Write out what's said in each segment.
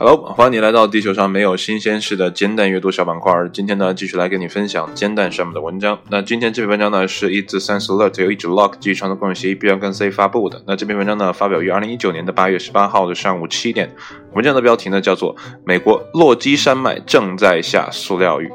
Hello，欢迎你来到地球上没有新鲜事的煎蛋阅读小板块。今天呢，继续来跟你分享煎蛋上面的文章。那今天这篇文章呢，是一自 Science Alert 由一指 Lock 基于创作共享协议 B 跟 C 发布的。那这篇文章呢，发表于二零一九年的八月十八号的上午七点。文章的标题呢，叫做《美国落基山脉正在下塑料雨》。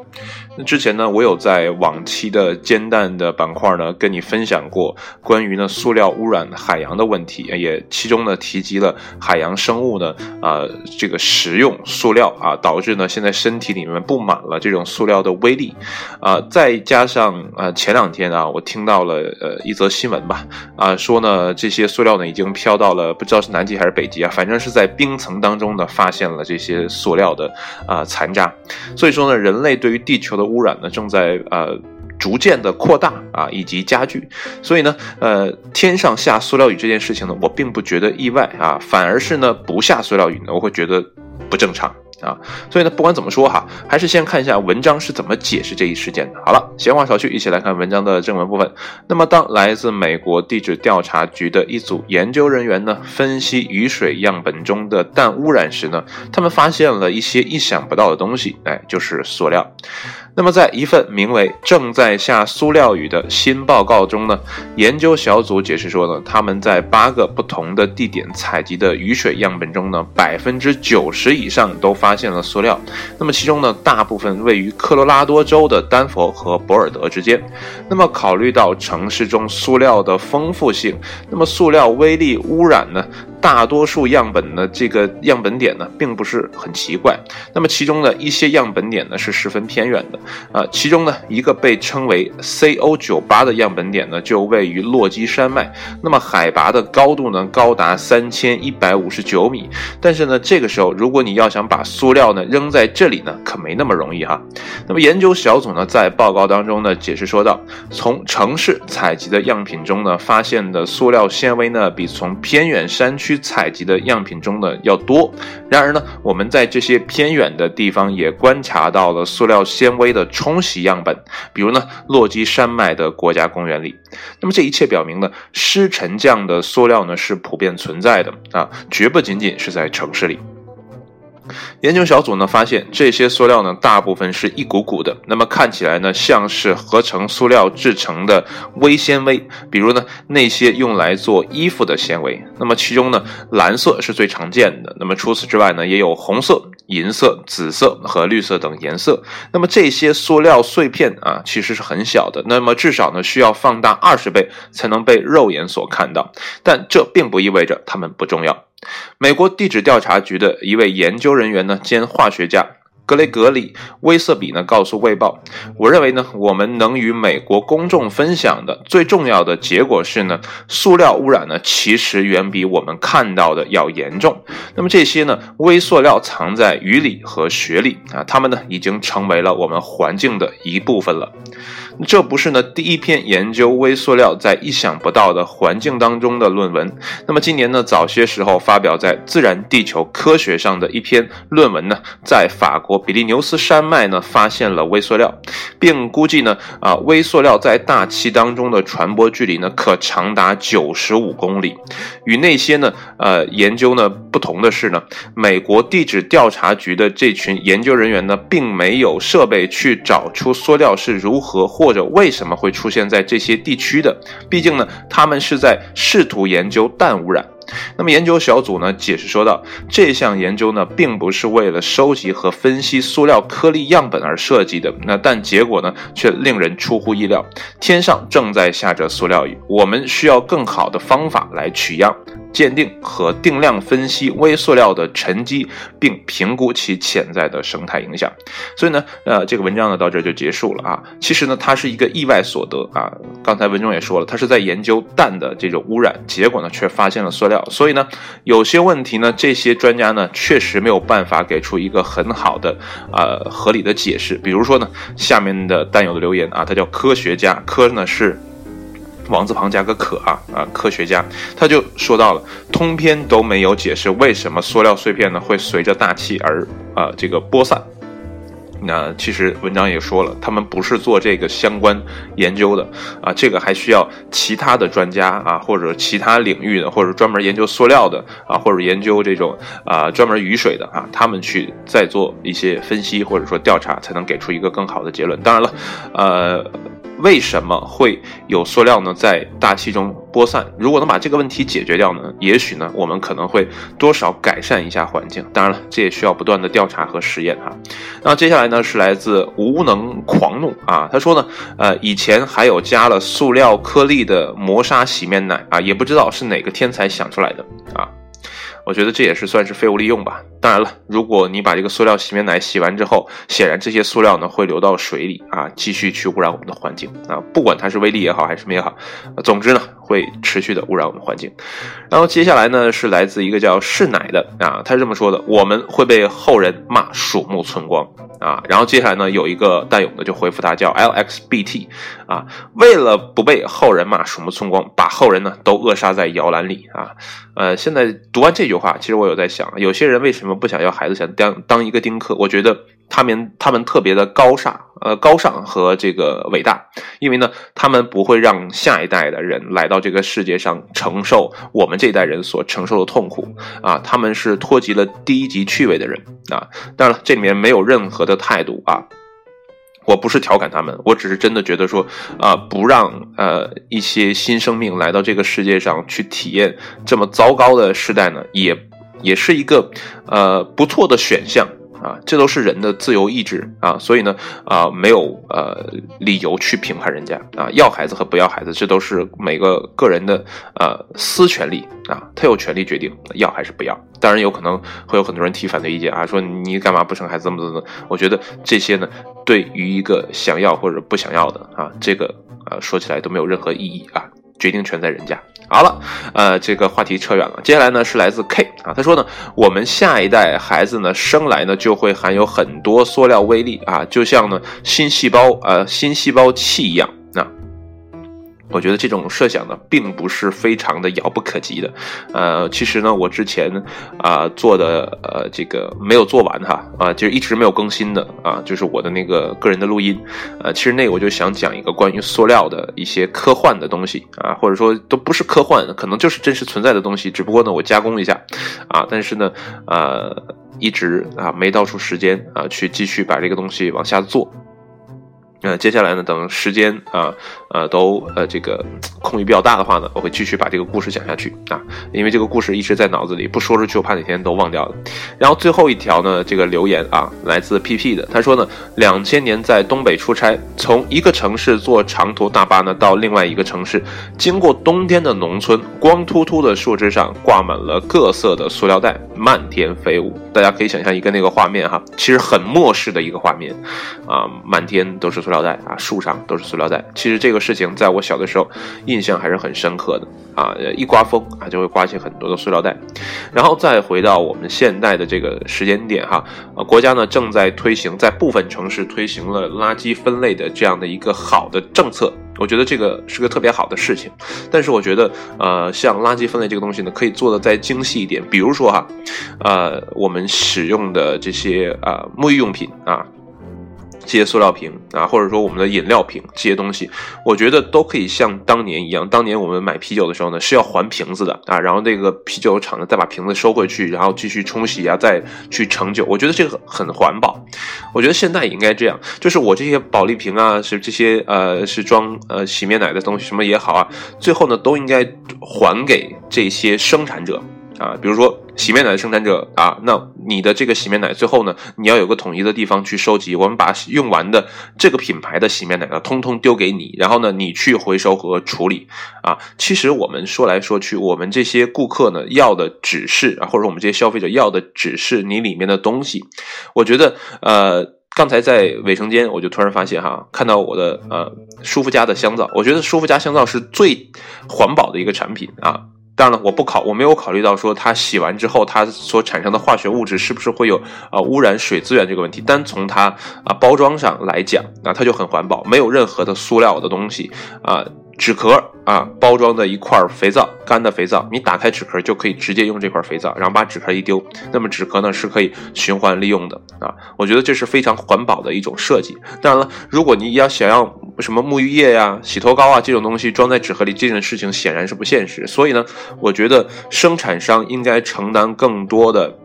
那之前呢，我有在往期的煎蛋的板块呢，跟你分享过关于呢塑料污染海洋的问题，也其中呢提及了海洋生物呢，呃，这个食用塑料啊，导致呢现在身体里面布满了这种塑料的微粒，啊，再加上呃前两天啊，我听到了呃一则新闻吧，啊说呢这些塑料呢已经飘到了不知道是南极还是北极啊，反正是在冰层当中呢发现了这些塑料的啊残渣，所以说呢人类对于地球的污染呢正在呃逐渐的扩大啊以及加剧，所以呢呃天上下塑料雨这件事情呢我并不觉得意外啊，反而是呢不下塑料雨呢我会觉得不正常。啊，所以呢，不管怎么说哈，还是先看一下文章是怎么解释这一事件的。好了，闲话少叙，一起来看文章的正文部分。那么，当来自美国地质调查局的一组研究人员呢，分析雨水样本中的氮污染时呢，他们发现了一些意想不到的东西，哎，就是塑料。那么，在一份名为《正在下塑料雨》的新报告中呢，研究小组解释说呢，他们在八个不同的地点采集的雨水样本中呢，百分之九十以上都发现了塑料。那么，其中呢，大部分位于科罗拉多州的丹佛和博尔德之间。那么，考虑到城市中塑料的丰富性，那么塑料微粒污染呢？大多数样本呢，这个样本点呢，并不是很奇怪。那么其中的一些样本点呢，是十分偏远的。啊，其中呢，一个被称为 CO 九八的样本点呢，就位于落基山脉。那么海拔的高度呢，高达三千一百五十九米。但是呢，这个时候，如果你要想把塑料呢扔在这里呢，可没那么容易哈。那么研究小组呢，在报告当中呢，解释说道，从城市采集的样品中呢，发现的塑料纤维呢，比从偏远山区采集的样品中的要多。然而呢，我们在这些偏远的地方也观察到了塑料纤维的冲洗样本，比如呢，落基山脉的国家公园里。那么这一切表明呢，湿沉降的塑料呢是普遍存在的啊，绝不仅仅是在城市里。研究小组呢发现，这些塑料呢大部分是一股股的，那么看起来呢像是合成塑料制成的微纤维，比如呢那些用来做衣服的纤维。那么其中呢蓝色是最常见的，那么除此之外呢也有红色、银色、紫色和绿色等颜色。那么这些塑料碎片啊其实是很小的，那么至少呢需要放大二十倍才能被肉眼所看到，但这并不意味着它们不重要。美国地质调查局的一位研究人员呢，兼化学家格雷格里·威瑟比呢，告诉《卫报》：“我认为呢，我们能与美国公众分享的最重要的结果是呢，塑料污染呢，其实远比我们看到的要严重。那么这些呢，微塑料藏在雨里和雪里啊，它们呢，已经成为了我们环境的一部分了。”这不是呢第一篇研究微塑料在意想不到的环境当中的论文。那么今年呢早些时候发表在《自然地球科学》上的一篇论文呢，在法国比利牛斯山脉呢发现了微塑料，并估计呢啊微塑料在大气当中的传播距离呢可长达九十五公里。与那些呢呃研究呢不同的是呢，美国地质调查局的这群研究人员呢并没有设备去找出塑料是如何。或或者为什么会出现在这些地区的？毕竟呢，他们是在试图研究氮污染。那么研究小组呢解释说道，这项研究呢并不是为了收集和分析塑料颗粒样本而设计的。那但结果呢却令人出乎意料，天上正在下着塑料雨，我们需要更好的方法来取样。鉴定和定量分析微塑料的沉积，并评估其潜在的生态影响。所以呢，呃，这个文章呢到这就结束了啊。其实呢，它是一个意外所得啊。刚才文中也说了，它是在研究氮的这种污染，结果呢却发现了塑料。所以呢，有些问题呢，这些专家呢确实没有办法给出一个很好的呃合理的解释。比如说呢，下面的弹友的留言啊，他叫科学家，科呢是。王字旁加个可啊啊！科学家他就说到了，通篇都没有解释为什么塑料碎片呢会随着大气而啊这个播散。那其实文章也说了，他们不是做这个相关研究的啊，这个还需要其他的专家啊，或者其他领域的，或者专门研究塑料的啊，或者研究这种啊专门雨水的啊，他们去再做一些分析或者说调查，才能给出一个更好的结论。当然了，呃。为什么会有塑料呢？在大气中播散？如果能把这个问题解决掉呢？也许呢，我们可能会多少改善一下环境。当然了，这也需要不断的调查和实验哈。那接下来呢，是来自无能狂怒啊，他说呢，呃，以前还有加了塑料颗粒的磨砂洗面奶啊，也不知道是哪个天才想出来的啊。我觉得这也是算是废物利用吧。当然了，如果你把这个塑料洗面奶洗完之后，显然这些塑料呢会流到水里啊，继续去污染我们的环境啊。不管它是微粒也好还是什么也好，总之呢会持续的污染我们环境。然后接下来呢是来自一个叫是奶的啊，他是这么说的：我们会被后人骂鼠目寸光啊。然后接下来呢有一个蛋勇的就回复他叫 LXBT 啊，为了不被后人骂鼠目寸光，把后人呢都扼杀在摇篮里啊。呃，现在读完这句话，其实我有在想，有些人为什么不想要孩子，想当当一个丁克？我觉得他们他们特别的高尚，呃，高尚和这个伟大，因为呢，他们不会让下一代的人来到到这个世界上承受我们这一代人所承受的痛苦啊，他们是脱及了低级趣味的人啊。当然了，这里面没有任何的态度啊。我不是调侃他们，我只是真的觉得说，啊，不让呃一些新生命来到这个世界上去体验这么糟糕的时代呢，也也是一个呃不错的选项。啊，这都是人的自由意志啊，所以呢，啊，没有呃理由去评判人家啊，要孩子和不要孩子，这都是每个个人的呃私权利啊，他有权利决定要还是不要。当然，有可能会有很多人提反对意见啊，说你干嘛不生孩子怎么怎么？我觉得这些呢，对于一个想要或者不想要的啊，这个呃说起来都没有任何意义啊。决定权在人家。好了，呃，这个话题扯远了。接下来呢是来自 K 啊，他说呢，我们下一代孩子呢生来呢就会含有很多塑料微粒啊，就像呢新细胞呃新细胞器一样。我觉得这种设想呢，并不是非常的遥不可及的，呃，其实呢，我之前啊做的呃这个没有做完哈，啊，就是一直没有更新的啊，就是我的那个个人的录音，呃，其实那个我就想讲一个关于塑料的一些科幻的东西啊，或者说都不是科幻，可能就是真实存在的东西，只不过呢我加工一下啊，但是呢，呃，一直啊没到出时间啊去继续把这个东西往下做。那接下来呢？等时间啊，呃，都呃这个空余比较大的话呢，我会继续把这个故事讲下去啊，因为这个故事一直在脑子里，不说出去我怕哪天都忘掉了。然后最后一条呢，这个留言啊，来自 PP 的，他说呢，两千年在东北出差，从一个城市坐长途大巴呢到另外一个城市，经过冬天的农村，光秃秃的树枝上挂满了各色的塑料袋，漫天飞舞。大家可以想象一个那个画面哈，其实很末世的一个画面啊，满天都是塑。塑料袋啊，树上都是塑料袋。其实这个事情在我小的时候印象还是很深刻的啊。一刮风啊，就会刮起很多的塑料袋。然后再回到我们现在的这个时间点哈，呃，国家呢正在推行，在部分城市推行了垃圾分类的这样的一个好的政策。我觉得这个是个特别好的事情。但是我觉得，呃，像垃圾分类这个东西呢，可以做的再精细一点。比如说哈，呃，我们使用的这些啊沐浴用品啊。这些塑料瓶啊，或者说我们的饮料瓶这些东西，我觉得都可以像当年一样。当年我们买啤酒的时候呢，是要还瓶子的啊，然后那个啤酒厂呢再把瓶子收回去，然后继续冲洗啊，再去盛酒。我觉得这个很环保。我觉得现在也应该这样，就是我这些保利瓶啊，是这些呃是装呃洗面奶的东西什么也好啊，最后呢都应该还给这些生产者。啊，比如说洗面奶的生产者啊，那你的这个洗面奶最后呢，你要有个统一的地方去收集。我们把用完的这个品牌的洗面奶呢，通通丢给你，然后呢，你去回收和处理。啊，其实我们说来说去，我们这些顾客呢，要的只是啊，或者我们这些消费者要的只是你里面的东西。我觉得，呃，刚才在卫生间，我就突然发现哈，看到我的呃舒肤佳的香皂，我觉得舒肤佳香皂是最环保的一个产品啊。当然了，我不考，我没有考虑到说它洗完之后它所产生的化学物质是不是会有啊污染水资源这个问题。单从它啊包装上来讲，那它就很环保，没有任何的塑料的东西啊。纸壳啊，包装的一块肥皂，干的肥皂，你打开纸壳就可以直接用这块肥皂，然后把纸壳一丢，那么纸壳呢是可以循环利用的啊。我觉得这是非常环保的一种设计。当然了，如果你要想要什么沐浴液呀、洗头膏啊这种东西装在纸盒里，这件事情显然是不现实。所以呢，我觉得生产商应该承担更多的。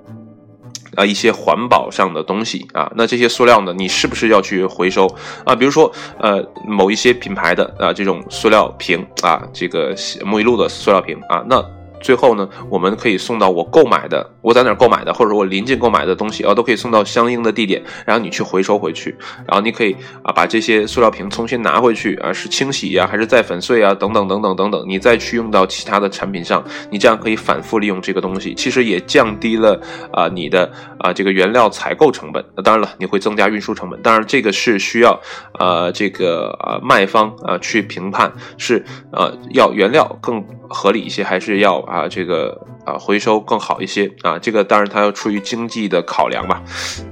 啊，一些环保上的东西啊，那这些塑料呢，你是不是要去回收啊？比如说，呃，某一些品牌的啊，这种塑料瓶啊，这个洗沐浴露的塑料瓶啊，那。最后呢，我们可以送到我购买的，我在哪儿购买的，或者我临近购买的东西啊，都可以送到相应的地点，然后你去回收回去，然后你可以啊把这些塑料瓶重新拿回去啊，是清洗呀，还是再粉碎啊，等等等等等等，你再去用到其他的产品上，你这样可以反复利用这个东西，其实也降低了啊你的啊这个原料采购成本。那当然了，你会增加运输成本，当然这个是需要呃这个呃卖方啊去评判，是呃要原料更合理一些，还是要。啊，这个啊，回收更好一些啊，这个当然它要出于经济的考量吧，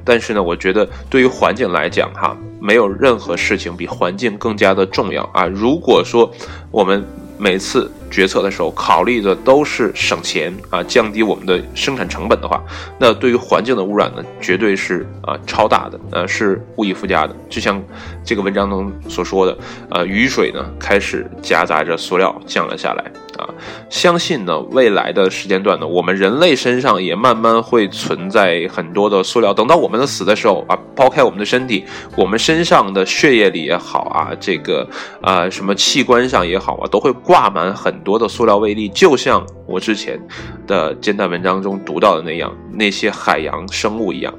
但是呢，我觉得对于环境来讲哈，没有任何事情比环境更加的重要啊。如果说我们每次决策的时候考虑的都是省钱啊，降低我们的生产成本的话，那对于环境的污染呢，绝对是啊超大的，呃是无以复加的。就像这个文章中所说的，呃雨水呢开始夹杂着塑料降了下来。啊，相信呢，未来的时间段呢，我们人类身上也慢慢会存在很多的塑料。等到我们的死的时候啊，抛开我们的身体，我们身上的血液里也好啊，这个啊什么器官上也好啊，都会挂满很很多的塑料微粒。就像我之前的煎蛋文章中读到的那样，那些海洋生物一样，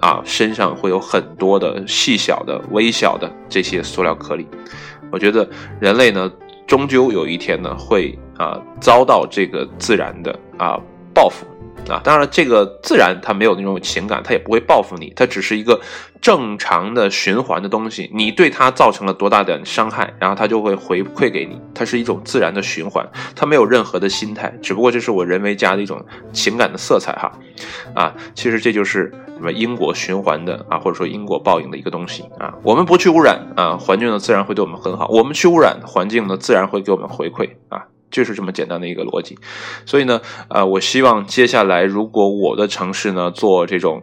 啊，身上会有很多的细小的、微小的这些塑料颗粒。我觉得人类呢。终究有一天呢，会啊遭到这个自然的啊报复啊。当然，这个自然它没有那种情感，它也不会报复你，它只是一个正常的循环的东西。你对它造成了多大的伤害，然后它就会回馈给你。它是一种自然的循环，它没有任何的心态，只不过这是我人为加的一种情感的色彩哈。啊，其实这就是。什么因果循环的啊，或者说因果报应的一个东西啊，我们不去污染啊，环境呢自然会对我们很好；我们去污染，环境呢自然会给我们回馈啊，就是这么简单的一个逻辑。所以呢，呃，我希望接下来如果我的城市呢做这种。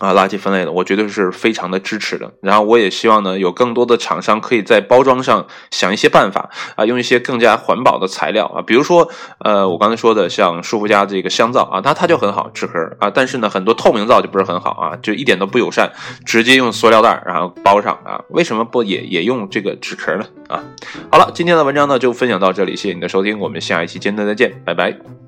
啊，垃圾分类的，我绝对是非常的支持的。然后我也希望呢，有更多的厂商可以在包装上想一些办法啊，用一些更加环保的材料啊，比如说，呃，我刚才说的像舒肤佳这个香皂啊，它它就很好，纸盒啊，但是呢，很多透明皂就不是很好啊，就一点都不友善，直接用塑料袋然后包上啊，为什么不也也用这个纸壳呢？啊，好了，今天的文章呢就分享到这里，谢谢你的收听，我们下一期见，再见，拜拜。